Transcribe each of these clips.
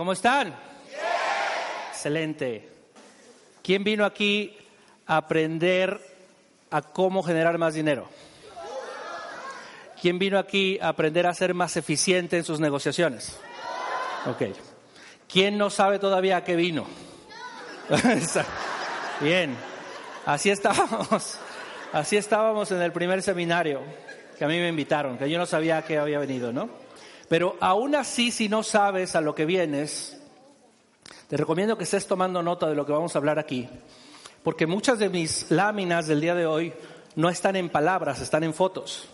¿Cómo están? Excelente. ¿Quién vino aquí a aprender a cómo generar más dinero? ¿Quién vino aquí a aprender a ser más eficiente en sus negociaciones? Ok. ¿Quién no sabe todavía a qué vino? Bien. Así estábamos. Así estábamos en el primer seminario que a mí me invitaron, que yo no sabía a qué había venido, ¿no? Pero aún así, si no sabes a lo que vienes, te recomiendo que estés tomando nota de lo que vamos a hablar aquí, porque muchas de mis láminas del día de hoy no están en palabras, están en fotos.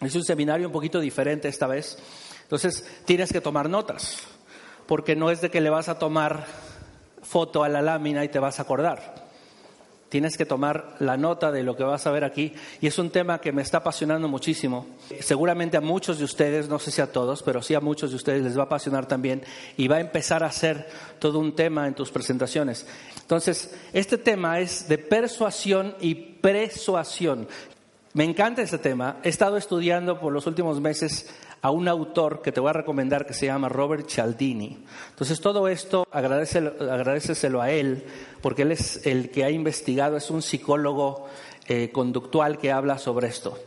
Es un seminario un poquito diferente esta vez, entonces tienes que tomar notas, porque no es de que le vas a tomar foto a la lámina y te vas a acordar. Tienes que tomar la nota de lo que vas a ver aquí. Y es un tema que me está apasionando muchísimo. Seguramente a muchos de ustedes, no sé si a todos, pero sí a muchos de ustedes les va a apasionar también. Y va a empezar a ser todo un tema en tus presentaciones. Entonces, este tema es de persuasión y persuasión. Me encanta este tema. He estado estudiando por los últimos meses a un autor que te voy a recomendar que se llama Robert Cialdini. Entonces todo esto agradeceselo a él, porque él es el que ha investigado, es un psicólogo eh, conductual que habla sobre esto.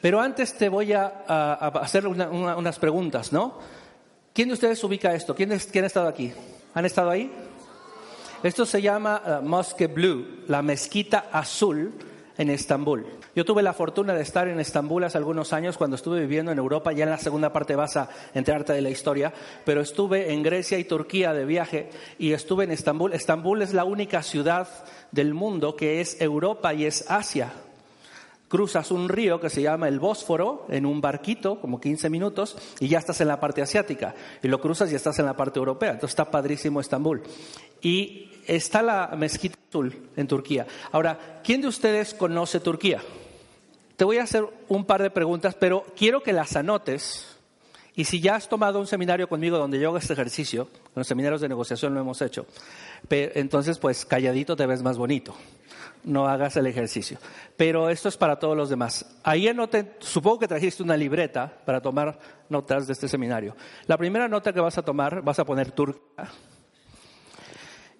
Pero antes te voy a, hacer unas preguntas, ¿no? ¿Quién de ustedes ubica esto? ¿Quién, ¿Quién, ha estado aquí? ¿Han estado ahí? Esto se llama uh, Mosque Blue, la mezquita azul en Estambul. Yo tuve la fortuna de estar en Estambul hace algunos años cuando estuve viviendo en Europa, ya en la segunda parte vas a enterarte de la historia, pero estuve en Grecia y Turquía de viaje y estuve en Estambul. Estambul es la única ciudad del mundo que es Europa y es Asia. Cruzas un río que se llama el Bósforo en un barquito, como 15 minutos, y ya estás en la parte asiática. Y lo cruzas y estás en la parte europea. Entonces está padrísimo Estambul. Y está la mezquita en Turquía. Ahora, ¿quién de ustedes conoce Turquía? Te voy a hacer un par de preguntas, pero quiero que las anotes. Y si ya has tomado un seminario conmigo donde yo hago este ejercicio, en los seminarios de negociación lo hemos hecho, entonces pues calladito te ves más bonito. No hagas el ejercicio. Pero esto es para todos los demás. Ahí anoten, supongo que trajiste una libreta para tomar notas de este seminario. La primera nota que vas a tomar, vas a poner Turquía.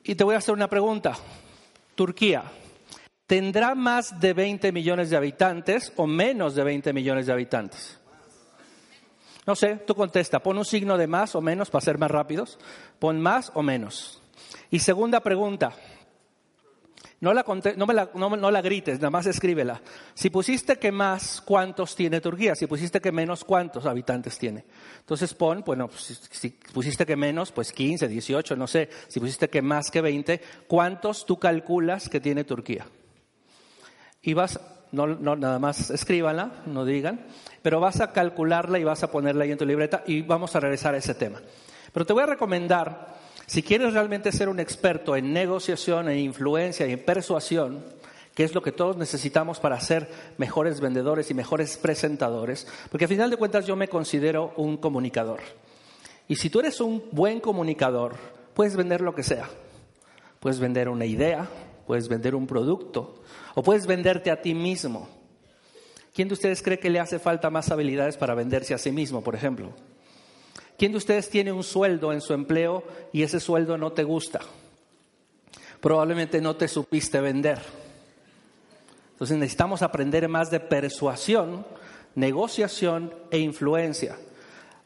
Y te voy a hacer una pregunta. Turquía, ¿tendrá más de 20 millones de habitantes o menos de 20 millones de habitantes? No sé, tú contesta, pon un signo de más o menos para ser más rápidos, pon más o menos. Y segunda pregunta, no la, no, me la, no, la, grites, nada más escríbela. Si pusiste que más, ¿cuántos tiene Turquía? Si pusiste que menos, ¿cuántos habitantes tiene? Entonces pon, bueno, pues, si, pusiste que menos, pues 15, 18, no sé. Si pusiste que más que 20, ¿cuántos tú calculas que tiene Turquía? Y vas, no, no, nada más escríbanla, no digan, pero vas a calcularla y vas a ponerla ahí en tu libreta y vamos a regresar a ese tema. Pero te voy a recomendar si quieres realmente ser un experto en negociación, en influencia y en persuasión, que es lo que todos necesitamos para ser mejores vendedores y mejores presentadores, porque al final de cuentas yo me considero un comunicador. Y si tú eres un buen comunicador, puedes vender lo que sea. Puedes vender una idea, puedes vender un producto, o puedes venderte a ti mismo. ¿Quién de ustedes cree que le hace falta más habilidades para venderse a sí mismo, por ejemplo? ¿Quién de ustedes tiene un sueldo en su empleo y ese sueldo no te gusta? Probablemente no te supiste vender. Entonces necesitamos aprender más de persuasión, negociación e influencia.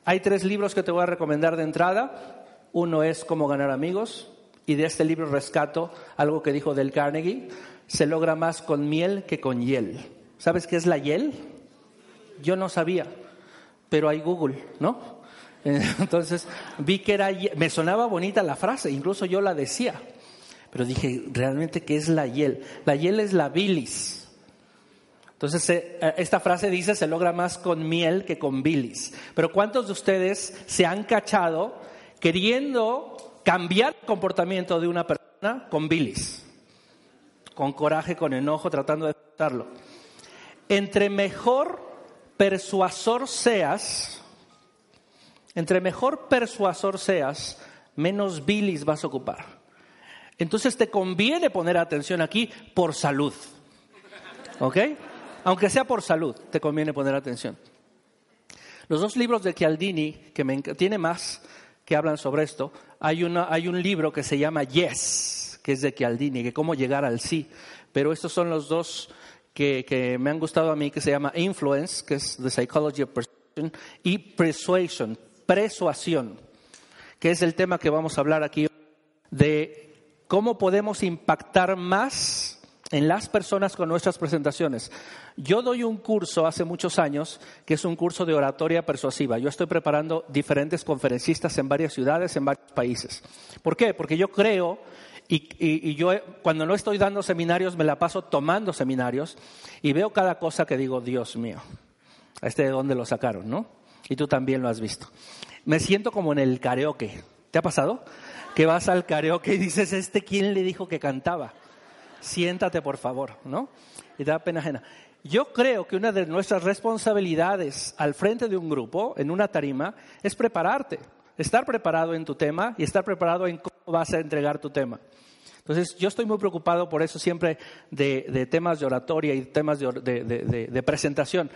Hay tres libros que te voy a recomendar de entrada. Uno es Cómo ganar amigos y de este libro rescato algo que dijo Del Carnegie. Se logra más con miel que con hiel. ¿Sabes qué es la hiel? Yo no sabía, pero hay Google, ¿no? Entonces vi que era, me sonaba bonita la frase, incluso yo la decía, pero dije, realmente, ¿qué es la hiel? La hiel es la bilis. Entonces, eh, esta frase dice, se logra más con miel que con bilis. Pero ¿cuántos de ustedes se han cachado queriendo cambiar el comportamiento de una persona con bilis, con coraje, con enojo, tratando de aceptarlo. Entre mejor persuasor seas, entre mejor persuasor seas, menos bilis vas a ocupar. Entonces te conviene poner atención aquí por salud. ¿Ok? Aunque sea por salud, te conviene poner atención. Los dos libros de Chialdini, que me, tiene más que hablan sobre esto, hay, hay un libro que se llama Yes, que es de Chialdini, que cómo llegar al sí. Pero estos son los dos que, que me han gustado a mí, que se llama Influence, que es The Psychology of Persuasion, y Persuasion, persuasión, que es el tema que vamos a hablar aquí de cómo podemos impactar más en las personas con nuestras presentaciones. Yo doy un curso hace muchos años que es un curso de oratoria persuasiva. Yo estoy preparando diferentes conferencistas en varias ciudades, en varios países. ¿Por qué? Porque yo creo, y, yo cuando no estoy dando seminarios me la paso tomando seminarios y veo cada cosa que digo, Dios mío, a este de dónde lo sacaron, ¿no? Y tú también lo has visto. Me siento como en el karaoke. ¿Te ha pasado? que vas al karaoke y dices, ¿este quién le dijo que cantaba? Siéntate, por favor, ¿no? Y da pena ajena. Yo creo que una de nuestras responsabilidades al frente de un grupo, en una tarima, es prepararte, estar preparado en tu tema y estar preparado en cómo vas a entregar tu tema. Entonces, yo estoy muy preocupado por eso siempre de, temas de oratoria y temas de, de, presentación.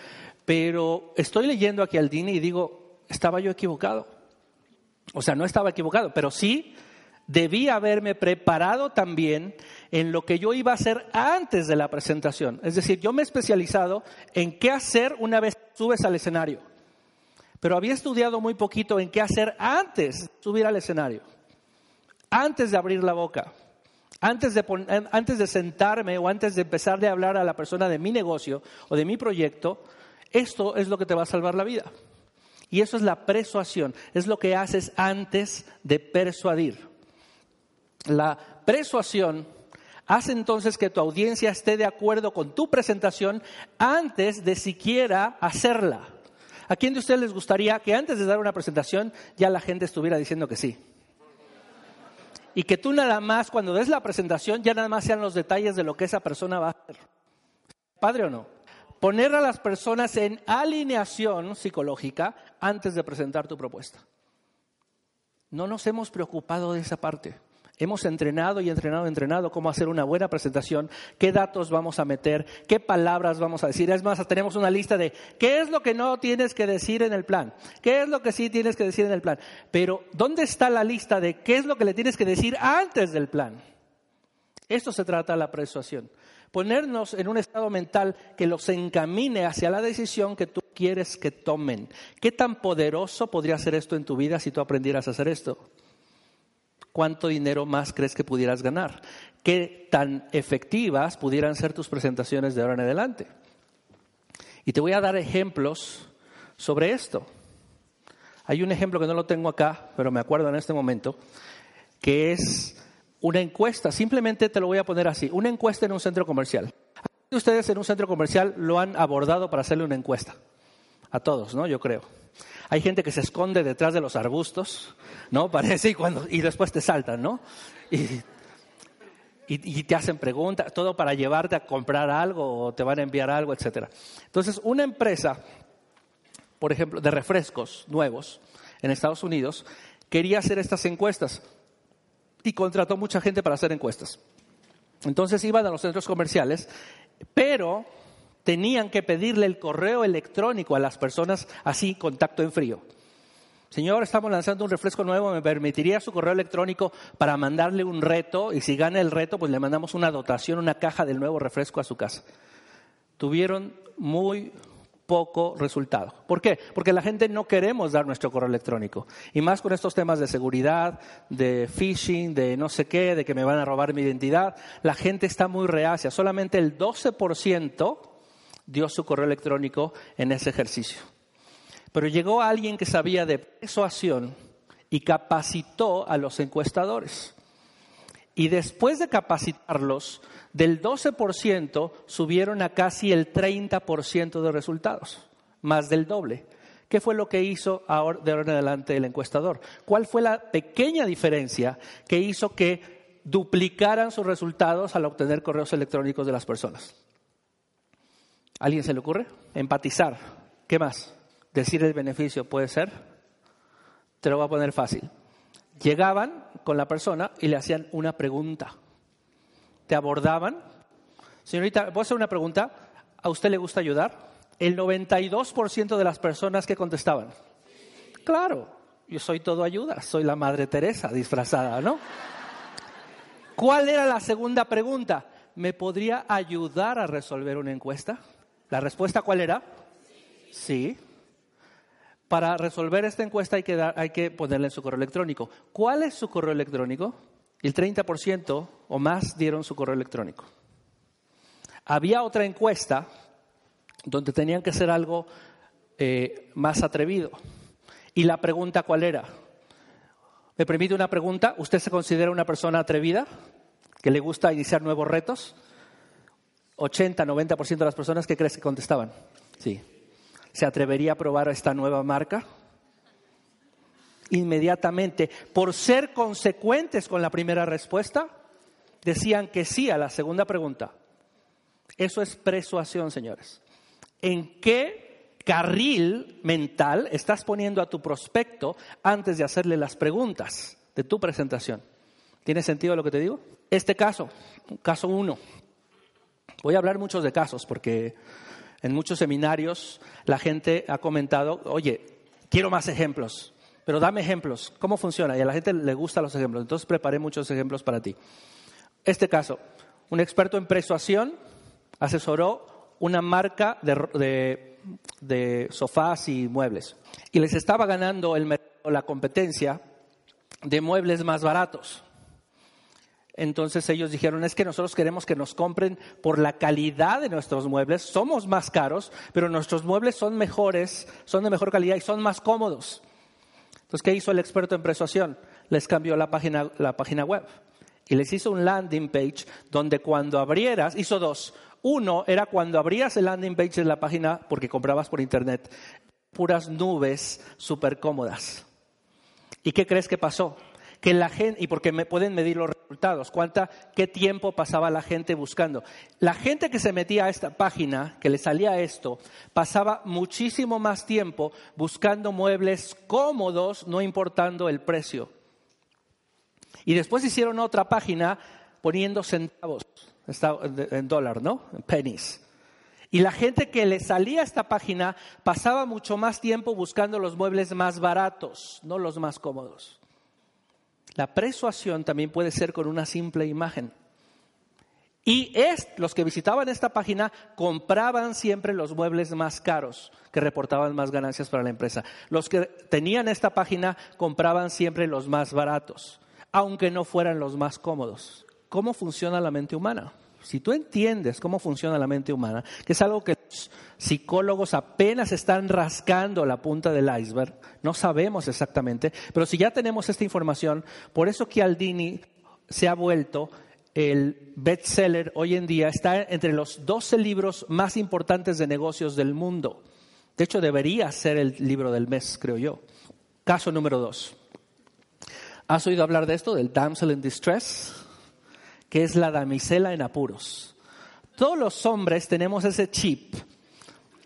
Pero estoy leyendo aquí al Dini y digo, estaba yo equivocado. O sea, no estaba equivocado, pero sí debí haberme preparado también en lo que yo iba a hacer antes de la presentación. Es decir, yo me he especializado en qué hacer una vez subes al escenario. Pero había estudiado muy poquito en qué hacer antes de subir al escenario. Antes de abrir la boca. Antes de, antes de sentarme o antes de empezar a hablar a la persona de mi negocio o de mi proyecto, esto es lo que te va a salvar la vida. Y eso es la persuasión, es lo que haces antes de persuadir. La persuasión hace entonces que tu audiencia esté de acuerdo con tu presentación antes de siquiera hacerla. ¿A quién de ustedes les gustaría que antes de dar una presentación ya la gente estuviera diciendo que sí? Y que tú nada más, cuando des la presentación, ya nada más sean los detalles de lo que esa persona va a hacer. ¿Padre o no? Poner a las personas en alineación psicológica antes de presentar tu propuesta. No nos hemos preocupado de esa parte. Hemos entrenado y entrenado y entrenado cómo hacer una buena presentación, qué datos vamos a meter, qué palabras vamos a decir. Es más, tenemos una lista de qué es lo que no tienes que decir en el plan, qué es lo que sí tienes que decir en el plan. Pero, ¿dónde está la lista de qué es lo que le tienes que decir antes del plan? Esto se trata de la persuasión. Ponernos en un estado mental que los encamine hacia la decisión que tú quieres que tomen. ¿Qué tan poderoso podría ser esto en tu vida si tú aprendieras a hacer esto? ¿Cuánto dinero más crees que pudieras ganar? ¿Qué tan efectivas pudieran ser tus presentaciones de ahora en adelante? Y te voy a dar ejemplos sobre esto. Hay un ejemplo que no lo tengo acá, pero me acuerdo en este momento, que es una encuesta. Simplemente te lo voy a poner así, una encuesta en un centro comercial. Ustedes en un centro comercial lo han abordado para hacerle una encuesta. A todos, ¿no? Yo creo. Hay gente que se esconde detrás de los arbustos, ¿no? Parece, y, cuando, y después te saltan, ¿no? Y, te hacen preguntas, todo para llevarte a comprar algo o te van a enviar algo, etc. Entonces, una empresa, por ejemplo, de refrescos nuevos en Estados Unidos, quería hacer estas encuestas y contrató mucha gente para hacer encuestas. Entonces iban a los centros comerciales, pero tenían que pedirle el correo electrónico a las personas así, contacto en frío. Señor, estamos lanzando un refresco nuevo, ¿me permitiría su correo electrónico para mandarle un reto? Y si gana el reto, pues le mandamos una dotación, una caja del nuevo refresco a su casa. Tuvieron muy poco resultado. ¿Por qué? Porque la gente no queremos dar nuestro correo electrónico. Y más con estos temas de seguridad, de phishing, de no sé qué, de que me van a robar mi identidad, la gente está muy reacia. Solamente el 12% dio su correo electrónico en ese ejercicio. Pero llegó alguien que sabía de persuasión y capacitó a los encuestadores. Y después de capacitarlos, del 12% subieron a casi el 30% de resultados, más del doble. ¿Qué fue lo que hizo ahora, de ahora en adelante el encuestador? ¿Cuál fue la pequeña diferencia que hizo que duplicaran sus resultados al obtener correos electrónicos de las personas? ¿Alguien se le ocurre? Empatizar. ¿Qué más? Decir el beneficio puede ser. Te lo voy a poner fácil. Llegaban con la persona y le hacían una pregunta. Te abordaban. Señorita, ¿puedo hacer una pregunta? ¿A usted le gusta ayudar? El 92% de las personas que contestaban. Claro, yo soy todo ayuda, soy la Madre Teresa disfrazada, ¿no? ¿Cuál era la segunda pregunta? ¿Me podría ayudar a resolver una encuesta? ¿La respuesta cuál era? Sí. Para resolver esta encuesta hay que, dar, hay que ponerle en su correo electrónico. ¿Cuál es su correo electrónico? El 30% o más dieron su correo electrónico. Había otra encuesta donde tenían que hacer algo eh, más atrevido. ¿Y la pregunta cuál era? ¿Me permite una pregunta? ¿Usted se considera una persona atrevida? ¿Que le gusta iniciar nuevos retos? 80, 90% de las personas que crees que contestaban. Sí. ¿Se atrevería a probar esta nueva marca? Inmediatamente, por ser consecuentes con la primera respuesta, decían que sí a la segunda pregunta. Eso es persuasión, señores. ¿En qué carril mental estás poniendo a tu prospecto antes de hacerle las preguntas de tu presentación? ¿Tiene sentido lo que te digo? Este caso, caso uno. Voy a hablar muchos de casos porque en muchos seminarios la gente ha comentado, oye, quiero más ejemplos, pero dame ejemplos, ¿cómo funciona? Y a la gente le gustan los ejemplos, entonces preparé muchos ejemplos para ti. Este caso, un experto en persuasión asesoró una marca de, de, sofás y muebles y les estaba ganando el, la competencia de muebles más baratos. Entonces ellos dijeron, es que nosotros queremos que nos compren por la calidad de nuestros muebles, somos más caros, pero nuestros muebles son mejores, son de mejor calidad y son más cómodos. Entonces, ¿qué hizo el experto en persuasión? Les cambió la página, la página web y les hizo un landing page donde cuando abrieras, hizo dos. Uno era cuando abrías el landing page de la página porque comprabas por internet, puras nubes súper cómodas. ¿Y qué crees que pasó? Que la gente, y porque me pueden medir los resultados, cuánta, qué tiempo pasaba la gente buscando. La gente que se metía a esta página, que le salía esto, pasaba muchísimo más tiempo buscando muebles cómodos, no importando el precio. Y después hicieron otra página poniendo centavos, en dólar, ¿no? Pennies. Y la gente que le salía a esta página pasaba mucho más tiempo buscando los muebles más baratos, no los más cómodos. La persuasión también puede ser con una simple imagen. Y es, los que visitaban esta página compraban siempre los muebles más caros, que reportaban más ganancias para la empresa. Los que tenían esta página compraban siempre los más baratos, aunque no fueran los más cómodos. ¿Cómo funciona la mente humana? Si tú entiendes cómo funciona la mente humana, que es algo que los psicólogos apenas están rascando la punta del iceberg, no sabemos exactamente, pero si ya tenemos esta información, por eso Aldini se ha vuelto el bestseller hoy en día, está entre los 12 libros más importantes de negocios del mundo. De hecho, debería ser el libro del mes, creo yo. Caso número dos. ¿Has oído hablar de esto, del damsel in distress? Que es la damisela en apuros. Todos los hombres tenemos ese chip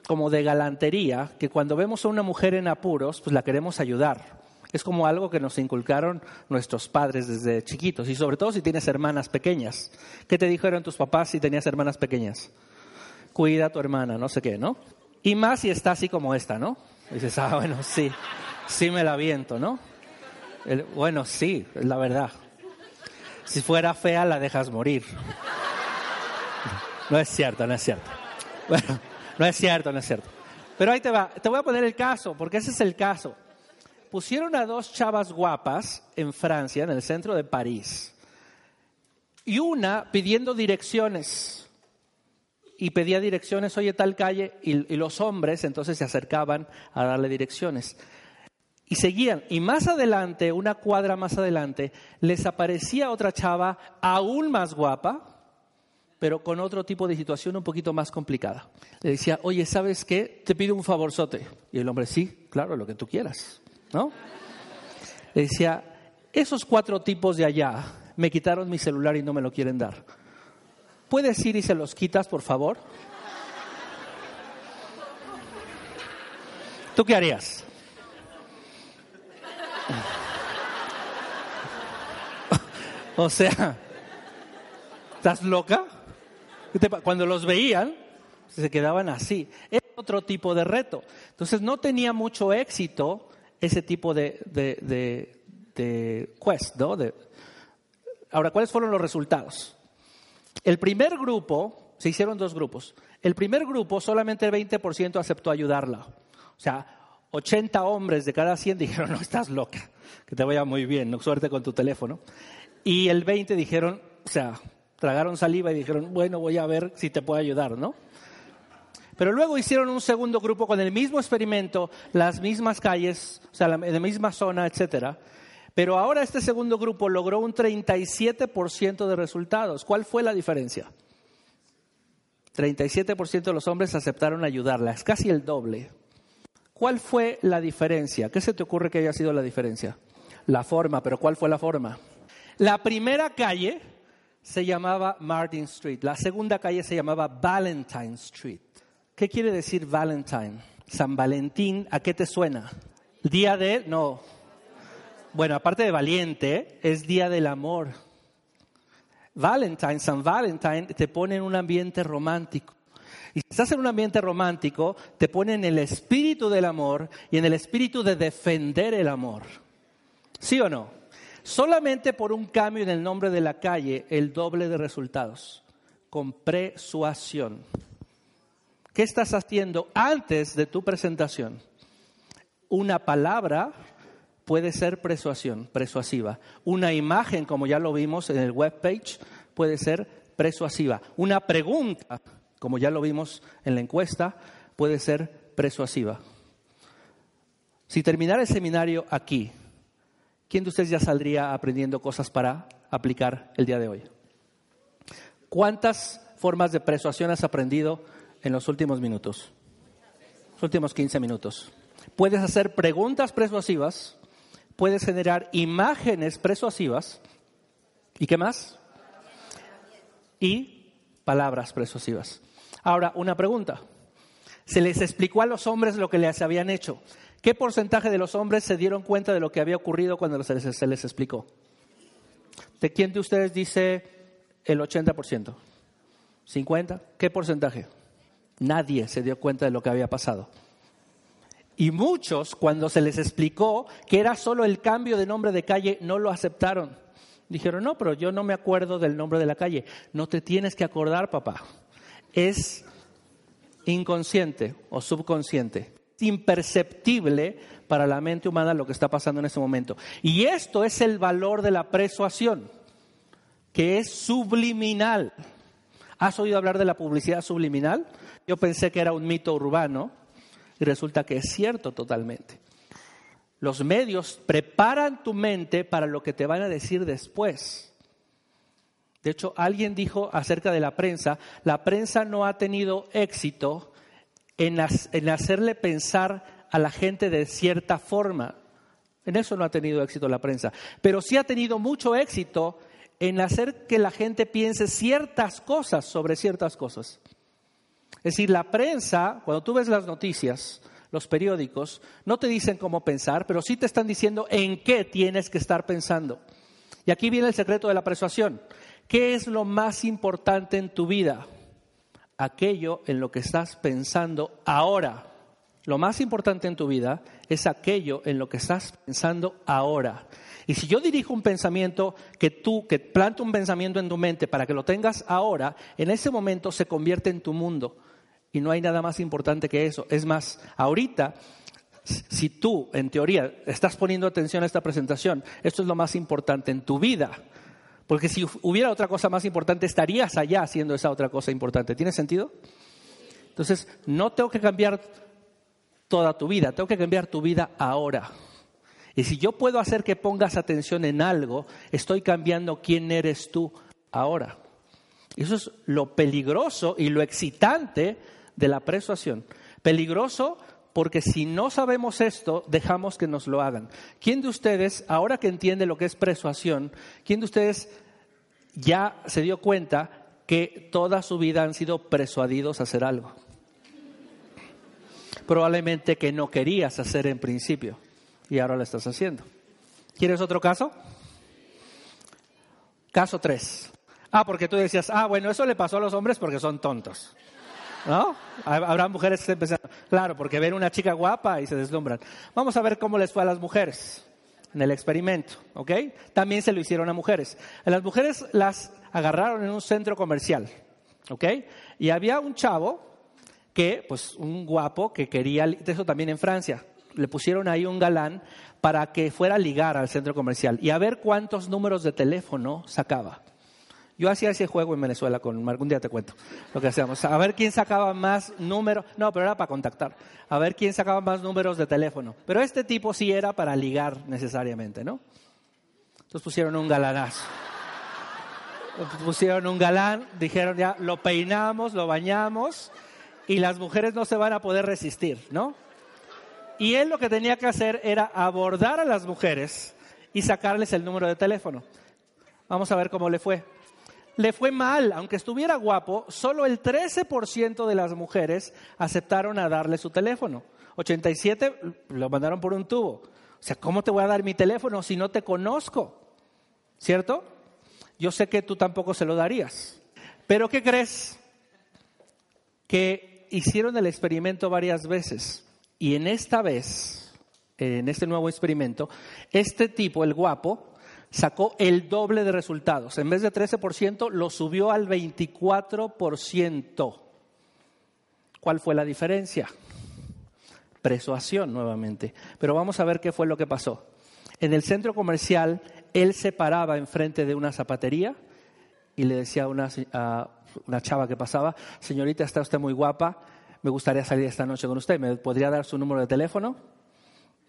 como de galantería, que cuando vemos a una mujer en apuros, pues la queremos ayudar. Es como algo que nos inculcaron nuestros padres desde chiquitos, y sobre todo si tienes hermanas pequeñas. ¿Qué te dijeron tus papás si tenías hermanas pequeñas? Cuida a tu hermana, no sé qué, ¿no? Y más si está así como esta, ¿no? dices, ah, bueno, sí, sí me la viento, ¿no? bueno, sí, la verdad. Si fuera fea, la dejas morir. No es cierto, no es cierto. Bueno, no es cierto, no es cierto. Pero ahí te va. Te voy a poner el caso, porque ese es el caso. Pusieron a dos chavas guapas en Francia, en el centro de París. Y una pidiendo direcciones. Y pedía direcciones, oye, tal calle. Y, y los hombres entonces se acercaban a darle direcciones. Y seguían. Y más adelante, una cuadra más adelante, les aparecía otra chava aún más guapa, pero con otro tipo de situación un poquito más complicada. Le decía, oye, ¿sabes qué? Te pido un favorzote. Y el hombre, sí, claro, lo que tú quieras, ¿no? Le decía, esos cuatro tipos de allá me quitaron mi celular y no me lo quieren dar. ¿Puedes ir y se los quitas, por favor? ¿Tú qué harías? O sea, ¿estás loca? Cuando los veían, se quedaban así. Es otro tipo de reto. Entonces no tenía mucho éxito ese tipo de, de, quest, ¿no? Ahora, ¿cuáles fueron los resultados? El primer grupo, se hicieron dos grupos. El primer grupo, solamente el 20% aceptó ayudarla. O sea, 80 hombres de cada 100 dijeron, no, estás loca, que te vaya muy bien, no suerte con tu teléfono. Y el 20 dijeron, o sea, tragaron saliva y dijeron, bueno, voy a ver si te puedo ayudar, ¿no? Pero luego hicieron un segundo grupo con el mismo experimento, las mismas calles, o sea, en la misma zona, etcétera. Pero ahora este segundo grupo logró un 37% de resultados. ¿Cuál fue la diferencia? 37% de los hombres aceptaron ayudarla, es casi el doble. ¿Cuál fue la diferencia? ¿Qué se te ocurre que haya sido la diferencia? La forma, pero ¿cuál fue la forma? La primera calle se llamaba Martin Street, la segunda calle se llamaba Valentine Street. ¿Qué quiere decir Valentine? San Valentín, ¿a qué te suena? Día de, no. Bueno, aparte de valiente, es día del amor. Valentine, San Valentine, te pone en un ambiente romántico. Y si estás en un ambiente romántico, te pone en el espíritu del amor y en el espíritu de defender el amor. ¿Sí o no? Solamente por un cambio en el nombre de la calle, el doble de resultados, con persuasión. ¿Qué estás haciendo antes de tu presentación? Una palabra puede ser persuasión, persuasiva. Una imagen, como ya lo vimos en el webpage, puede ser persuasiva. Una pregunta, como ya lo vimos en la encuesta, puede ser persuasiva. Si terminara el seminario aquí, ¿quién de ustedes ya saldría aprendiendo cosas para aplicar el día de hoy? ¿Cuántas formas de persuasión has aprendido en los últimos minutos? Los últimos 15 minutos. Puedes hacer preguntas persuasivas, puedes generar imágenes persuasivas, ¿y qué más? Y palabras persuasivas. Ahora, una pregunta. Se les explicó a los hombres lo que les habían hecho. ¿Qué porcentaje de los hombres se dieron cuenta de lo que había ocurrido cuando se les, explicó? ¿De quién de ustedes dice el 80%? ¿50? ¿Qué porcentaje? Nadie se dio cuenta de lo que había pasado. Y muchos, cuando se les explicó que era solo el cambio de nombre de calle, no lo aceptaron. Dijeron, no, pero yo no me acuerdo del nombre de la calle. No te tienes que acordar, papá. Es inconsciente o subconsciente imperceptible para la mente humana lo que está pasando en este momento. Y esto es el valor de la persuasión, que es subliminal. ¿Has oído hablar de la publicidad subliminal? Yo pensé que era un mito urbano y resulta que es cierto totalmente. Los medios preparan tu mente para lo que te van a decir después. De hecho, alguien dijo acerca de la prensa, la prensa no ha tenido éxito en, hacerle pensar a la gente de cierta forma. En eso no ha tenido éxito la prensa. Pero sí ha tenido mucho éxito en hacer que la gente piense ciertas cosas sobre ciertas cosas. Es decir, la prensa, cuando tú ves las noticias, los periódicos, no te dicen cómo pensar, pero sí te están diciendo en qué tienes que estar pensando. Y aquí viene el secreto de la persuasión. ¿Qué es lo más importante en tu vida? aquello en lo que estás pensando ahora. Lo más importante en tu vida es aquello en lo que estás pensando ahora. Y si yo dirijo un pensamiento que tú, que planto un pensamiento en tu mente para que lo tengas ahora, en ese momento se convierte en tu mundo. Y no hay nada más importante que eso. Es más, ahorita, si tú, en teoría, estás poniendo atención a esta presentación, esto es lo más importante en tu vida. Porque si hubiera otra cosa más importante, estarías allá haciendo esa otra cosa importante. ¿Tiene sentido? Entonces, no tengo que cambiar toda tu vida, tengo que cambiar tu vida ahora. Y si yo puedo hacer que pongas atención en algo, estoy cambiando quién eres tú ahora. Eso es lo peligroso y lo excitante de la persuasión. Peligroso porque si no sabemos esto, dejamos que nos lo hagan. ¿Quién de ustedes, ahora que entiende lo que es persuasión, quién de ustedes ya se dio cuenta que toda su vida han sido persuadidos a hacer algo? Probablemente que no querías hacer en principio y ahora lo estás haciendo. ¿Quieres otro caso? Caso 3. Ah, porque tú decías, ah, bueno, eso le pasó a los hombres porque son tontos. ¿No? Habrá mujeres que empiezan, claro, porque ven una chica guapa y se deslumbran. Vamos a ver cómo les fue a las mujeres en el experimento, ¿ok? También se lo hicieron a mujeres. A las mujeres las agarraron en un centro comercial, ¿ok? Y había un chavo que, pues un guapo que quería, eso también en Francia, le pusieron ahí un galán para que fuera a ligar al centro comercial y a ver cuántos números de teléfono sacaba. Yo hacía ese juego en Venezuela con algún día te cuento lo que hacíamos. A ver quién sacaba más números, no, pero era para contactar. A ver quién sacaba más números de teléfono. Pero este tipo sí era para ligar necesariamente, ¿no? Entonces pusieron un galanazo. Pusieron un galán, dijeron ya, lo peinamos, lo bañamos y las mujeres no se van a poder resistir, ¿no? Y él lo que tenía que hacer era abordar a las mujeres y sacarles el número de teléfono. Vamos a ver cómo le fue le fue mal, aunque estuviera guapo, solo el 13% de las mujeres aceptaron a darle su teléfono. 87 lo mandaron por un tubo. O sea, ¿cómo te voy a dar mi teléfono si no te conozco? ¿Cierto? Yo sé que tú tampoco se lo darías. Pero ¿qué crees? Que hicieron el experimento varias veces y en esta vez, en este nuevo experimento, este tipo, el guapo, sacó el doble de resultados. En vez de 13%, lo subió al 24%. ¿Cuál fue la diferencia? Persuasión nuevamente. Pero vamos a ver qué fue lo que pasó. En el centro comercial, él se paraba enfrente de una zapatería y le decía a una, a una chava que pasaba, señorita, está usted muy guapa, me gustaría salir esta noche con usted, ¿me podría dar su número de teléfono?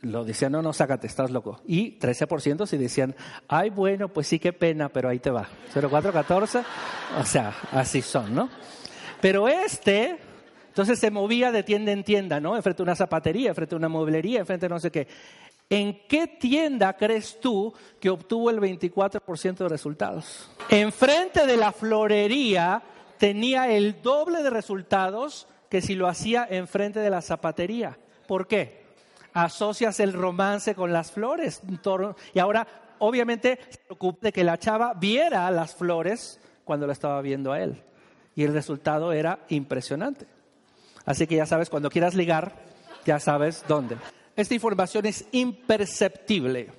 Lo decían, no, no, sácate, estás loco. Y 13% si decían, ay, bueno, pues sí, qué pena, pero ahí te va. 0414, o sea, así son, ¿no? Pero este, entonces se movía de tienda en tienda, ¿no? Enfrente a una zapatería, enfrente a una mueblería, enfrente a no sé qué. ¿En qué tienda crees tú que obtuvo el 24% de resultados? Enfrente de la florería tenía el doble de resultados que si lo hacía enfrente de la zapatería. ¿Por qué? Asocias el romance con las flores. Y ahora, obviamente, se preocupa de que la chava viera las flores cuando la estaba viendo a él. Y el resultado era impresionante. Así que ya sabes, cuando quieras ligar, ya sabes dónde. Esta información es imperceptible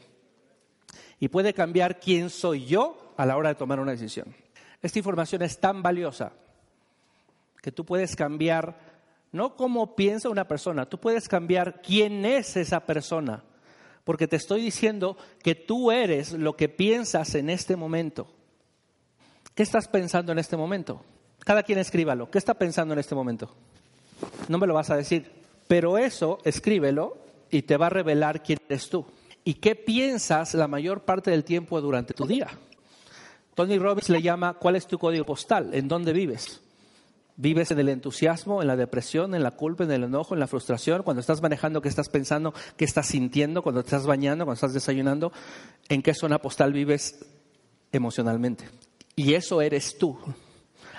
y puede cambiar quién soy yo a la hora de tomar una decisión. Esta información es tan valiosa que tú puedes cambiar no cómo piensa una persona. Tú puedes cambiar quién es esa persona. Porque te estoy diciendo que tú eres lo que piensas en este momento. ¿Qué estás pensando en este momento? Cada quien escríbalo. ¿Qué está pensando en este momento? No me lo vas a decir. Pero eso, escríbelo y te va a revelar quién eres tú. ¿Y qué piensas la mayor parte del tiempo durante tu día? Tony Robbins le llama ¿cuál es tu código postal? ¿En dónde vives? Vives en el entusiasmo, en la depresión, en la culpa, en el enojo, en la frustración. Cuando estás manejando, ¿qué estás pensando? ¿Qué estás sintiendo? Cuando estás bañando, cuando estás desayunando, ¿en qué zona postal vives emocionalmente? Y eso eres tú,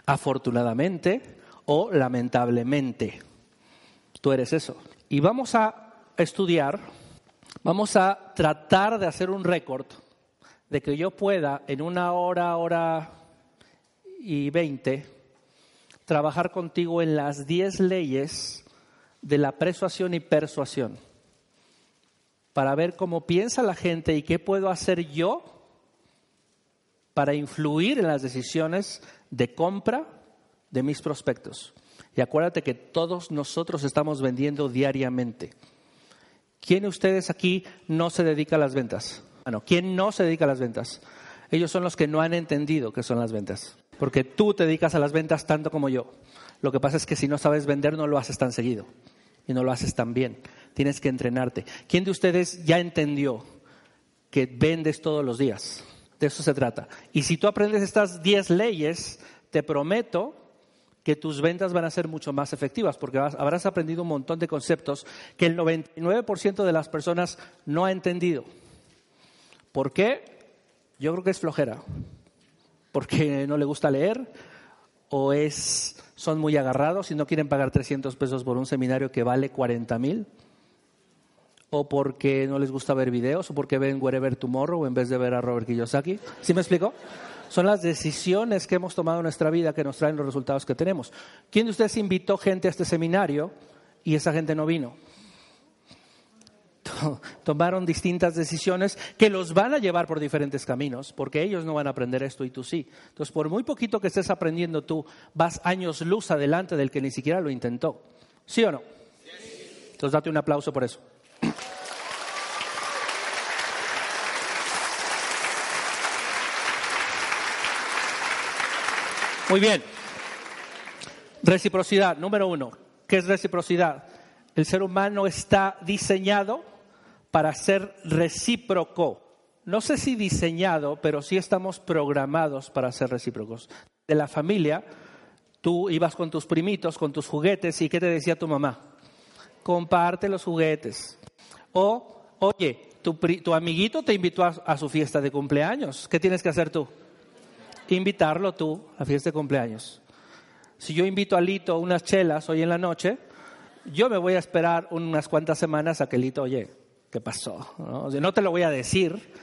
afortunadamente o lamentablemente. Tú eres eso. Y vamos a estudiar, vamos a tratar de hacer un récord de que yo pueda en una hora, hora y veinte, trabajar contigo en las 10 leyes de la persuasión y persuasión para ver cómo piensa la gente y qué puedo hacer yo para influir en las decisiones de compra de mis prospectos. Y acuérdate que todos nosotros estamos vendiendo diariamente. ¿Quién de ustedes aquí no se dedica a las ventas? Bueno, ¿quién no se dedica a las ventas? Ellos son los que no han entendido qué son las ventas porque tú te dedicas a las ventas tanto como yo. Lo que pasa es que si no sabes vender no lo haces tan seguido y no lo haces tan bien. Tienes que entrenarte. ¿Quién de ustedes ya entendió que vendes todos los días? De eso se trata. Y si tú aprendes estas 10 leyes, te prometo que tus ventas van a ser mucho más efectivas porque habrás aprendido un montón de conceptos que el 99% de las personas no ha entendido. ¿Por qué? Yo creo que es flojera. Porque no le gusta leer o es, son muy agarrados y no quieren pagar 300 pesos por un seminario que vale 40 mil o porque no les gusta ver videos o porque ven Wherever Tomorrow en vez de ver a Robert Kiyosaki. ¿Sí me explico? Son las decisiones que hemos tomado en nuestra vida que nos traen los resultados que tenemos. ¿Quién de ustedes invitó gente a este seminario y esa gente no vino? Tomaron distintas decisiones que los van a llevar por diferentes caminos, porque ellos no van a aprender esto y tú sí. Entonces, por muy poquito que estés aprendiendo tú, vas años luz adelante del que ni siquiera lo intentó. ¿Sí o no? Entonces, date un aplauso por eso. Muy bien. Reciprocidad, número uno. ¿Qué es reciprocidad? El ser humano está diseñado para ser recíproco. No sé si diseñado, pero sí estamos programados para ser recíprocos. De la familia, tú ibas con tus primitos, con tus juguetes, y ¿qué te decía tu mamá? Comparte los juguetes. O, oye, tu, amiguito te invitó a su fiesta de cumpleaños. ¿Qué tienes que hacer tú? invitarlo tú a fiesta de cumpleaños. Si yo invito a Lito unas chelas hoy en la noche, yo me voy a esperar unas cuantas semanas a que Lito, oye, ¿qué pasó? ¿No? no te lo voy a decir,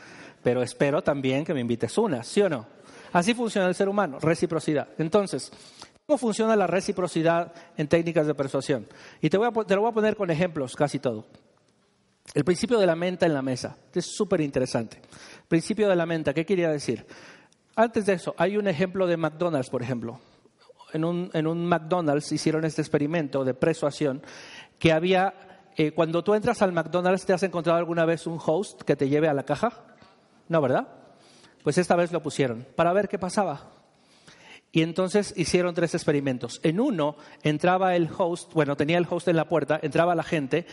pero espero también que me invites unas, ¿sí o no? Así funciona el ser humano, reciprocidad. Entonces, ¿cómo funciona la reciprocidad en técnicas de persuasión? Y te, voy a, te lo voy a poner con ejemplos, casi todo. El principio de la menta en la mesa. Es súper interesante. Principio de la menta, ¿qué quería decir? Antes de eso, hay un ejemplo de McDonald's, por ejemplo. En un, en un McDonald's hicieron este experimento de persuasión que había, eh, cuando tú entras al McDonald's, ¿te has encontrado alguna vez un host que te lleve a la caja? No, ¿verdad? Pues esta vez lo pusieron para ver qué pasaba. Y entonces hicieron tres experimentos. En uno entraba el host, bueno, tenía el host en la puerta, entraba la gente,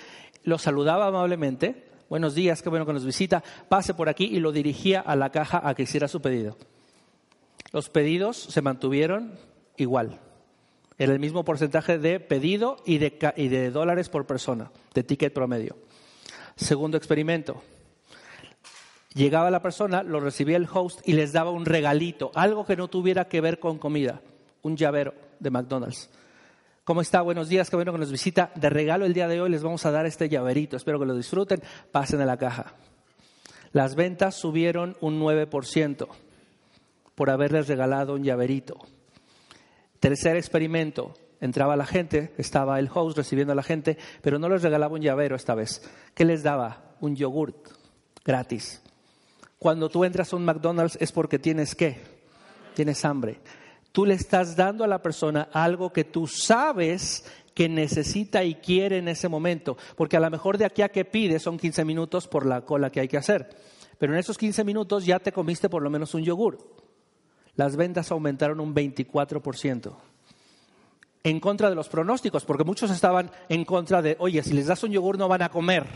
lo saludaba amablemente, buenos días, qué bueno que nos visita, pase por aquí y lo dirigía a la caja a que hiciera su pedido. Los pedidos se mantuvieron igual. Era el mismo porcentaje de pedido y de, y de dólares por persona, de ticket promedio. Segundo experimento. Llegaba la persona, lo recibía el host y les daba un regalito, algo que no tuviera que ver con comida, un llavero de McDonald's. ¿Cómo está? Buenos días, qué bueno que nos visita. De regalo el día de hoy les vamos a dar este llaverito. Espero que lo disfruten. Pasen a la caja. Las ventas subieron un 9% por haberles regalado un llaverito. Tercer experimento, entraba la gente, estaba el host recibiendo a la gente, pero no les regalaba un llavero esta vez. ¿Qué les daba? Un yogurt gratis. Cuando tú entras a un McDonald's es porque tienes qué? Tienes hambre. Tú le estás dando a la persona algo que tú sabes que necesita y quiere en ese momento, porque a lo mejor de aquí a que pide son 15 minutos por la cola que hay que hacer, pero en esos 15 minutos ya te comiste por lo menos un yogur las ventas aumentaron un 24%. En contra de los pronósticos, porque muchos estaban en contra de, oye, si les das un yogur no van a comer.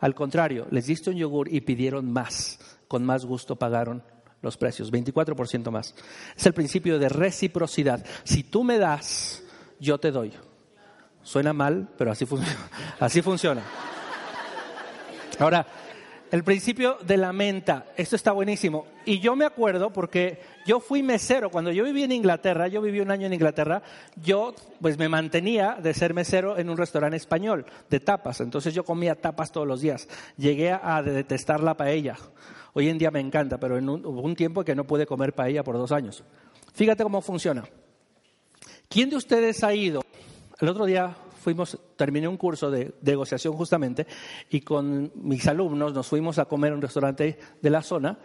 Al contrario, les diste un yogur y pidieron más. Con más gusto pagaron los precios, 24% más. Es el principio de reciprocidad. Si tú me das, yo te doy. Suena mal, pero así, funciona. así funciona. Ahora, el principio de la menta, esto está buenísimo. Y yo me acuerdo porque yo fui mesero, cuando yo viví en Inglaterra, yo viví un año en Inglaterra, yo pues me mantenía de ser mesero en un restaurante español de tapas. Entonces yo comía tapas todos los días. Llegué a detestar la paella. Hoy en día me encanta, pero en un, hubo un tiempo que no pude comer paella por dos años. Fíjate cómo funciona. ¿Quién de ustedes ha ido? El otro día fuimos, terminé un curso de, negociación justamente y con mis alumnos nos fuimos a comer en un restaurante de la zona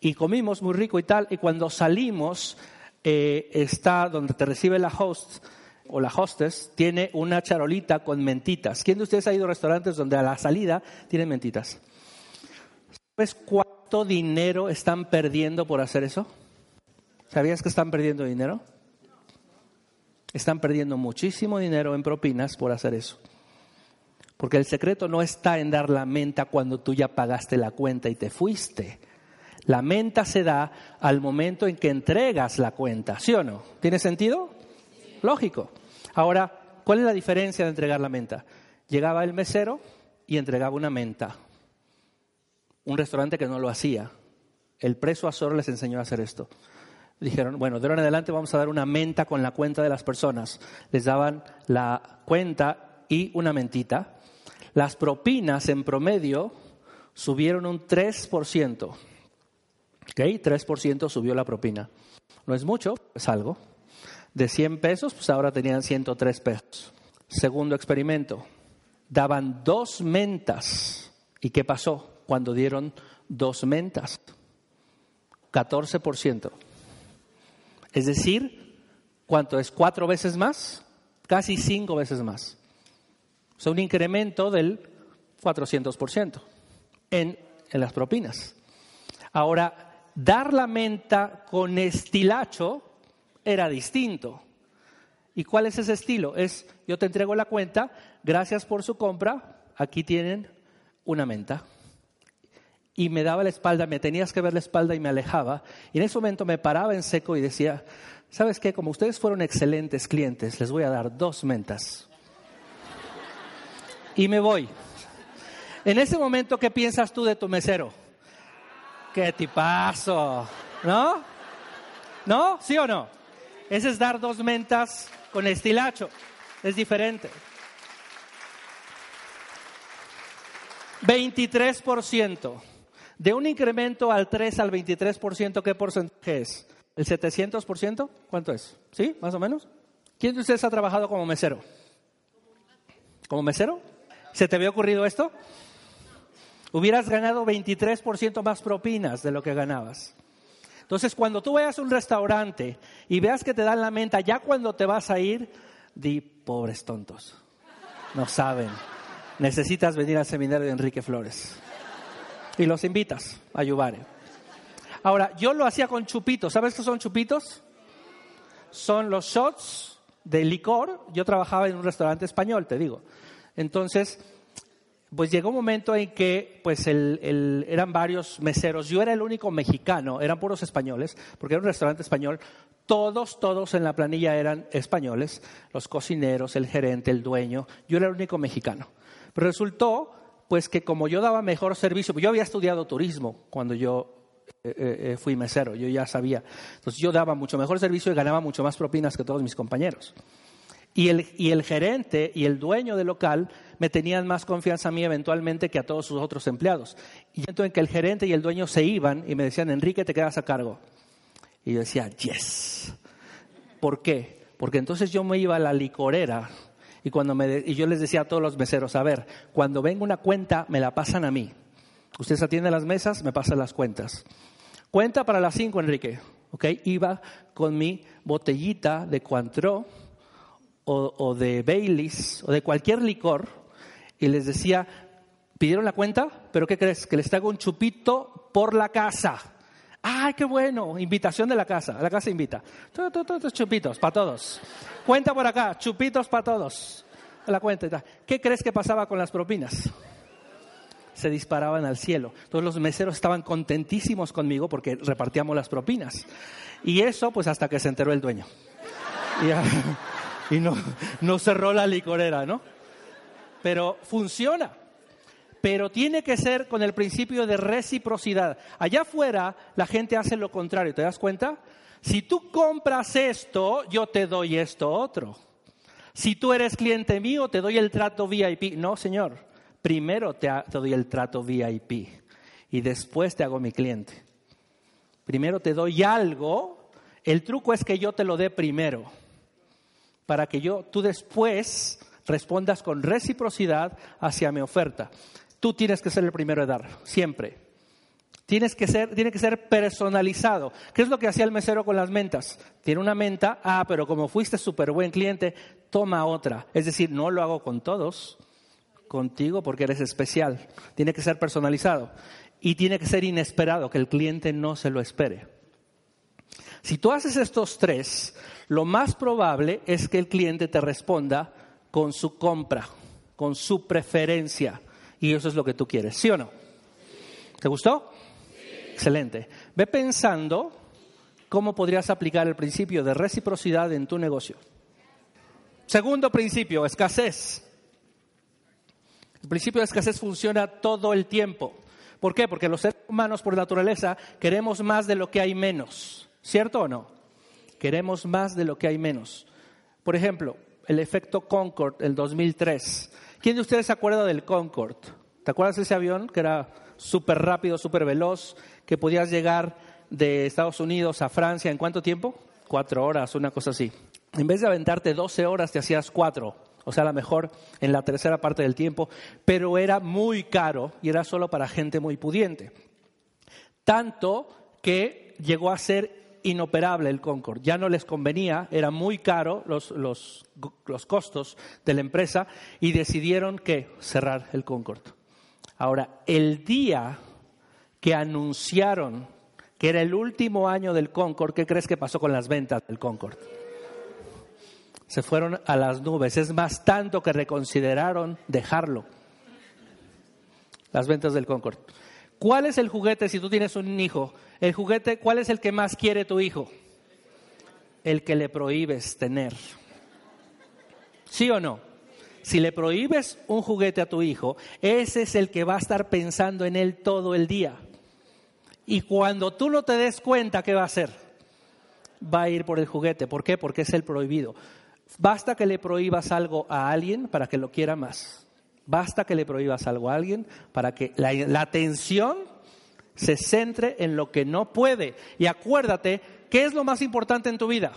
y comimos muy rico y tal y cuando salimos eh, está donde te recibe la host o la hostess tiene una charolita con mentitas. ¿Quién de ustedes ha ido a restaurantes donde a la salida tienen mentitas? ¿Sabes cuánto dinero están perdiendo por hacer eso? ¿Sabías que están perdiendo dinero? Están perdiendo muchísimo dinero en propinas por hacer eso. Porque el secreto no está en dar la menta cuando tú ya pagaste la cuenta y te fuiste. La menta se da al momento en que entregas la cuenta, ¿sí o no? ¿Tiene sentido? Lógico. Ahora, ¿cuál es la diferencia de entregar la menta? Llegaba el mesero y entregaba una menta. Un restaurante que no lo hacía. El preso Azor les enseñó a hacer esto. Dijeron, bueno, de ahora en adelante vamos a dar una menta con la cuenta de las personas. Les daban la cuenta y una mentita. Las propinas en promedio subieron un 3%. ¿Ok? 3% subió la propina. No es mucho, es algo. De 100 pesos, pues ahora tenían 103 pesos. Segundo experimento. Daban dos mentas. ¿Y qué pasó cuando dieron dos mentas? 14%. Es decir, ¿cuánto es? ¿Cuatro veces más? Casi cinco veces más. O un incremento del 400% en, en las propinas. Ahora, dar la menta con estilacho era distinto. ¿Y cuál es ese estilo? Es, yo te entrego la cuenta, gracias por su compra, aquí tienen una menta. Y me daba la espalda, me tenías que ver la espalda y me alejaba. Y en ese momento me paraba en seco y decía, ¿sabes qué? Como ustedes fueron excelentes clientes, les voy a dar dos mentas. Y me voy. En ese momento, ¿qué piensas tú de tu mesero? ¡Qué tipazo! ¿No? ¿No? ¿Sí o no? Ese es dar dos mentas con estilacho. Es diferente. 23%. De un incremento al 3 al 23%, ¿qué porcentaje es? ¿El 700%? ¿Cuánto es? ¿Sí? ¿Más o menos? ¿Quién de ustedes ha trabajado como mesero? ¿Como mesero? ¿Se te había ocurrido esto? Hubieras ganado 23% más propinas de lo que ganabas. Entonces, cuando tú vayas a un restaurante y veas que te dan la menta, ya cuando te vas a ir, di, pobres tontos, no saben. Necesitas venir al seminario de Enrique Flores. Y los invitas a Yubare. Ahora, yo lo hacía con chupitos. ¿Sabes qué son chupitos? Son los shots de licor. Yo trabajaba en un restaurante español, te digo. Entonces, pues llegó un momento en que pues eran varios meseros, yo era el único mexicano, eran puros españoles, porque era un restaurante español, todos, todos en la planilla eran españoles, los cocineros, el gerente, el dueño, yo era el único mexicano. Pero resultó pues que como yo daba mejor servicio, yo había estudiado turismo cuando yo eh, eh, eh, fui mesero, yo ya sabía, entonces yo daba mucho mejor servicio y ganaba mucho más propinas que todos mis compañeros. Y el, y el gerente y el dueño del local me tenían más confianza a mí eventualmente que a todos sus otros empleados. Y entonces en que el gerente y el dueño se iban y me decían, Enrique, te quedas a cargo. Y yo decía, yes. ¿Por qué? Porque entonces yo me iba a la licorera y, cuando me y yo les decía a todos los meseros, a ver, cuando venga una cuenta, me la pasan a mí. Ustedes atienden las mesas, me pasan las cuentas. Cuenta para las cinco, Enrique. Okay, iba con mi botellita de Cointreau o, o, de Baileys o de cualquier licor y les decía, pidieron la cuenta, pero ¿qué crees? Que les traigo un chupito por la casa. ¡Ay, qué bueno! Invitación de la casa. La casa invita. Chupitos, para todos. Cuenta por acá, chupitos para todos. La cuenta. ¿Qué crees que pasaba con las propinas? Se disparaban al cielo. Todos los meseros estaban contentísimos conmigo porque repartíamos las propinas. Y eso, pues hasta que se enteró el dueño. Y, y no, no cerró la licorera, ¿no? pero funciona. Pero tiene que ser con el principio de reciprocidad. Allá afuera la gente hace lo contrario, ¿te das cuenta? Si tú compras esto, yo te doy esto otro. Si tú eres cliente mío, te doy el trato VIP. No, señor. Primero te, doy el trato VIP y después te hago mi cliente. Primero te doy algo. El truco es que yo te lo dé primero. Para que yo, tú después respondas con reciprocidad hacia mi oferta. Tú tienes que ser el primero de dar, siempre. Tienes que ser, tiene que ser personalizado. ¿Qué es lo que hacía el mesero con las mentas? Tiene una menta, ah, pero como fuiste súper buen cliente, toma otra. Es decir, no lo hago con todos, contigo porque eres especial. Tiene que ser personalizado. Y tiene que ser inesperado, que el cliente no se lo espere. Si tú haces estos tres, lo más probable es que el cliente te responda con su compra, con su preferencia. Y eso es lo que tú quieres, ¿sí o no? ¿Te gustó? Excelente. ve pensando cómo podrías aplicar el principio de reciprocidad en tu negocio. Segundo principio, escasez. El principio de escasez funciona todo el tiempo. ¿Por qué? Porque los seres humanos por naturaleza queremos más de lo que hay menos. ¿Cierto o no? Queremos más de lo que hay menos. Por ejemplo, el efecto Concorde, el 2003. ¿Quién de ustedes se acuerda del Concorde? ¿Te acuerdas de ese avión que era súper rápido, súper veloz, que podías llegar de Estados Unidos a Francia en cuánto tiempo? Cuatro horas, una cosa así. En vez de aventarte 12 horas, te hacías cuatro. O sea, a lo mejor en la tercera parte del tiempo, pero era muy caro y era solo para gente muy pudiente. Tanto que llegó a ser inoperable el Concorde. Ya no les convenía, era muy caro los, los, los costos de la empresa y decidieron que cerrar el Concorde. Ahora, el día que anunciaron que era el último año del Concorde, ¿qué crees que pasó con las ventas del Concorde? Se fueron a las nubes. Es más, tanto que reconsideraron dejarlo. Las ventas del Concorde. ¿Cuál es el juguete si tú tienes un hijo? El juguete, ¿cuál es el que más quiere tu hijo? El que le prohíbes tener. ¿Sí o no? Si le prohíbes un juguete a tu hijo, ese es el que va a estar pensando en él todo el día. Y cuando tú no te des cuenta, ¿qué va a hacer? Va a ir por el juguete. ¿Por qué? Porque es el prohibido. Basta que le prohíbas algo a alguien para que lo quiera más. Basta que le prohíbas algo a alguien para que la, atención se centre en lo que no puede. Y acuérdate, ¿qué es lo más importante en tu vida?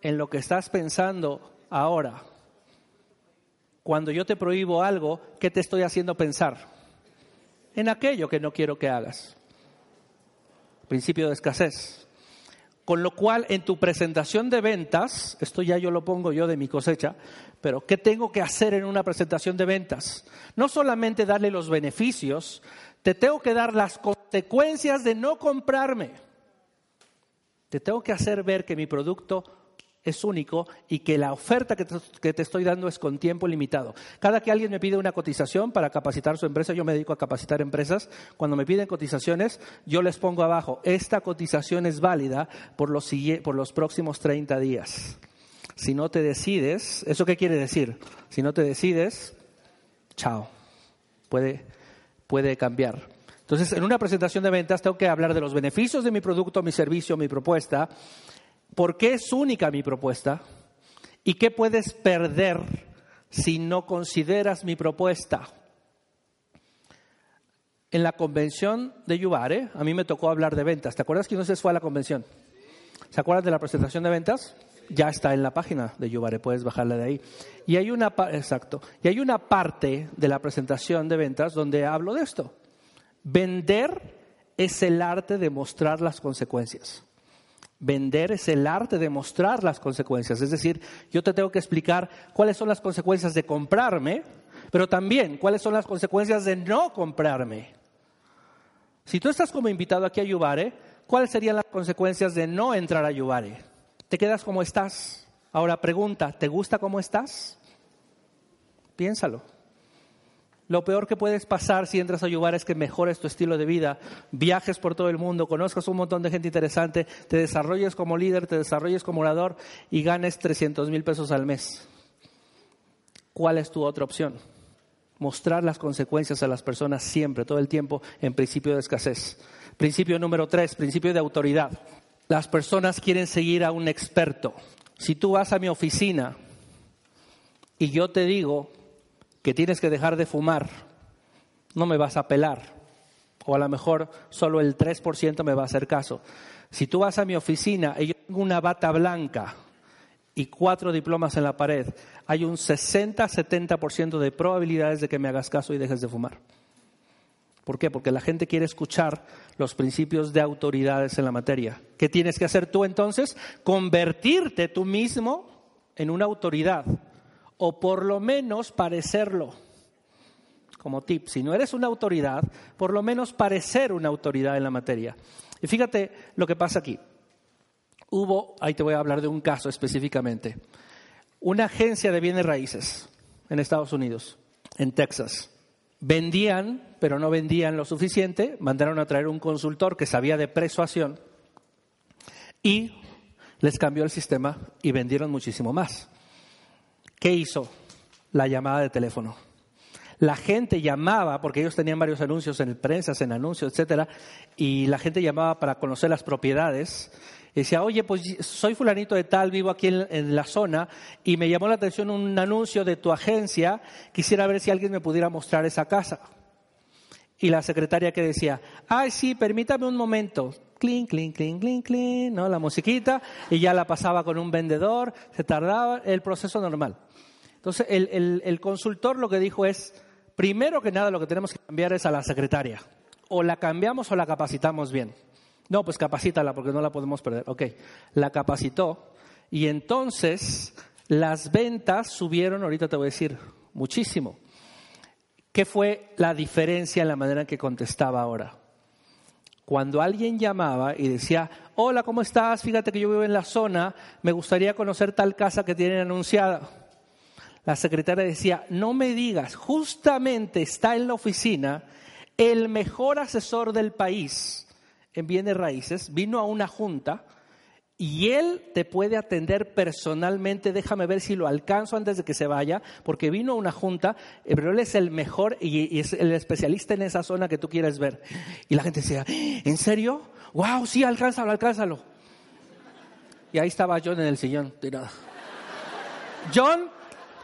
En lo que estás pensando ahora. Cuando yo te prohíbo algo, ¿qué te estoy haciendo pensar? En aquello que no quiero que hagas. Principio de escasez. Con lo cual, en tu presentación de ventas, esto ya yo lo pongo yo de mi cosecha, pero ¿qué tengo que hacer en una presentación de ventas? No solamente darle los beneficios, te tengo que dar las consecuencias de no comprarme. Te tengo que hacer ver que mi producto es único y que la oferta que te, estoy dando es con tiempo limitado. Cada que alguien me pide una cotización para capacitar su empresa, yo me dedico a capacitar empresas, cuando me piden cotizaciones, yo les pongo abajo, esta cotización es válida por los, por los próximos 30 días. Si no te decides, ¿eso qué quiere decir? Si no te decides, chao, puede, puede cambiar. Entonces, en una presentación de ventas tengo que hablar de los beneficios de mi producto, mi servicio, mi propuesta, ¿Por qué es única mi propuesta? ¿Y qué puedes perder si no consideras mi propuesta? En la convención de Yubare, a mí me tocó hablar de ventas. ¿Te acuerdas que no se fue a la convención? ¿Se acuerdan de la presentación de ventas? Ya está en la página de Yubare, puedes bajarla de ahí. Y hay una exacto, y hay una parte de la presentación de ventas donde hablo de esto. Vender es el arte de mostrar las consecuencias. Vender es el arte de mostrar las consecuencias. Es decir, yo te tengo que explicar cuáles son las consecuencias de comprarme, pero también cuáles son las consecuencias de no comprarme. Si tú estás como invitado aquí a Yubare, ¿cuáles serían las consecuencias de no entrar a Yubare? ¿Te quedas como estás? Ahora pregunta, ¿te gusta cómo estás? Piénsalo. Lo peor que puedes pasar si entras a ayudar es que mejores tu estilo de vida, viajes por todo el mundo, conozcas un montón de gente interesante, te desarrolles como líder, te desarrolles como orador y ganes 300 mil pesos al mes. ¿Cuál es tu otra opción? Mostrar las consecuencias a las personas siempre, todo el tiempo, en principio de escasez. Principio número tres, principio de autoridad. Las personas quieren seguir a un experto. Si tú vas a mi oficina y yo te digo que tienes que dejar de fumar, no me vas a pelar. O a lo mejor solo el 3% me va a hacer caso. Si tú vas a mi oficina y yo tengo una bata blanca y cuatro diplomas en la pared, hay un 60-70% de probabilidades de que me hagas caso y dejes de fumar. ¿Por qué? Porque la gente quiere escuchar los principios de autoridades en la materia. ¿Qué tienes que hacer tú entonces? Convertirte tú mismo en una autoridad o por lo menos parecerlo. Como tip, si no eres una autoridad, por lo menos parecer una autoridad en la materia. Y fíjate lo que pasa aquí. Hubo, ahí te voy a hablar de un caso específicamente, una agencia de bienes raíces en Estados Unidos, en Texas. vendían, pero no vendían lo suficiente, mandaron a traer un consultor que sabía de persuasión y les cambió el sistema y vendieron muchísimo más. ¿Qué hizo? La llamada de teléfono. La gente llamaba, porque ellos tenían varios anuncios en prensa, en anuncios, etcétera, y la gente llamaba para conocer las propiedades. Y decía, oye, pues soy fulanito de tal, vivo aquí en, en, la zona y me llamó la atención un anuncio de tu agencia, quisiera ver si alguien me pudiera mostrar esa casa. Y la secretaria que decía, ay, sí, permítame un momento, clink, clink, clink, clink, clink, ¿no? La musiquita, y ya la pasaba con un vendedor, se tardaba, el proceso normal. Entonces, el, el, consultor lo que dijo es, primero que nada lo que tenemos que cambiar es a la secretaria. O la cambiamos o la capacitamos bien. No, pues capacítala porque no la podemos perder. Ok, la capacitó y entonces las ventas subieron, ahorita te voy a decir, muchísimo. ¿Qué fue la diferencia en la manera en que contestaba ahora? Cuando alguien llamaba y decía, hola, ¿cómo estás? Fíjate que yo vivo en la zona, me gustaría conocer tal casa que tienen anunciada. La secretaria decía, no me digas, justamente está en la oficina el mejor asesor del país en bienes raíces, vino a una junta y él te puede atender personalmente. Déjame ver si lo alcanzo antes de que se vaya, porque vino a una junta, pero él es el mejor y, es el especialista en esa zona que tú quieres ver. Y la gente decía, ¿en serio? ¡Wow! Sí, alcánzalo, alcánzalo. Y ahí estaba John en el sillón, tirado. John,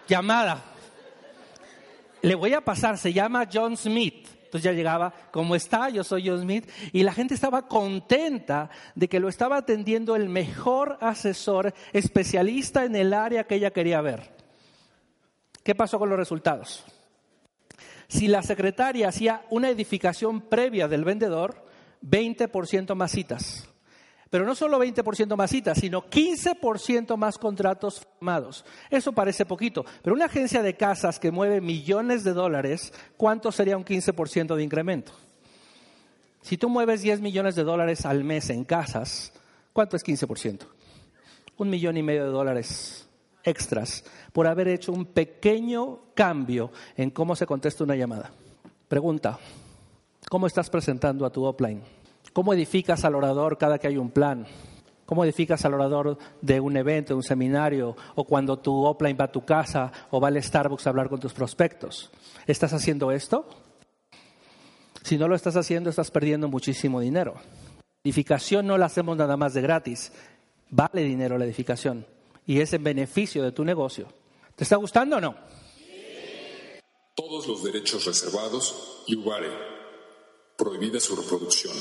llamada. Le voy a pasar, se llama John Smith. Entonces ya llegaba, ¿cómo está? Yo soy John Smith. Y la gente estaba contenta de que lo estaba atendiendo el mejor asesor especialista en el área que ella quería ver. ¿Qué pasó con los resultados? Si la secretaria hacía una edificación previa del vendedor, 20% más citas. Pero no solo 20% más citas, sino 15% más contratos firmados. Eso parece poquito, pero una agencia de casas que mueve millones de dólares, ¿cuánto sería un 15% de incremento? Si tú mueves 10 millones de dólares al mes en casas, ¿cuánto es 15%? Un millón y medio de dólares extras por haber hecho un pequeño cambio en cómo se contesta una llamada. Pregunta, ¿cómo estás presentando a tu offline? ¿Cómo edificas al orador cada que hay un plan? ¿Cómo edificas al orador de un evento, de un seminario, o cuando tu offline va a tu casa o va al Starbucks a hablar con tus prospectos? ¿Estás haciendo esto? Si no lo estás haciendo, estás perdiendo muchísimo dinero. Edificación no la hacemos nada más de gratis. Vale dinero la edificación y es en beneficio de tu negocio. ¿Te está gustando o no? Todos los derechos reservados y Ubare. Prohibida su reproducción.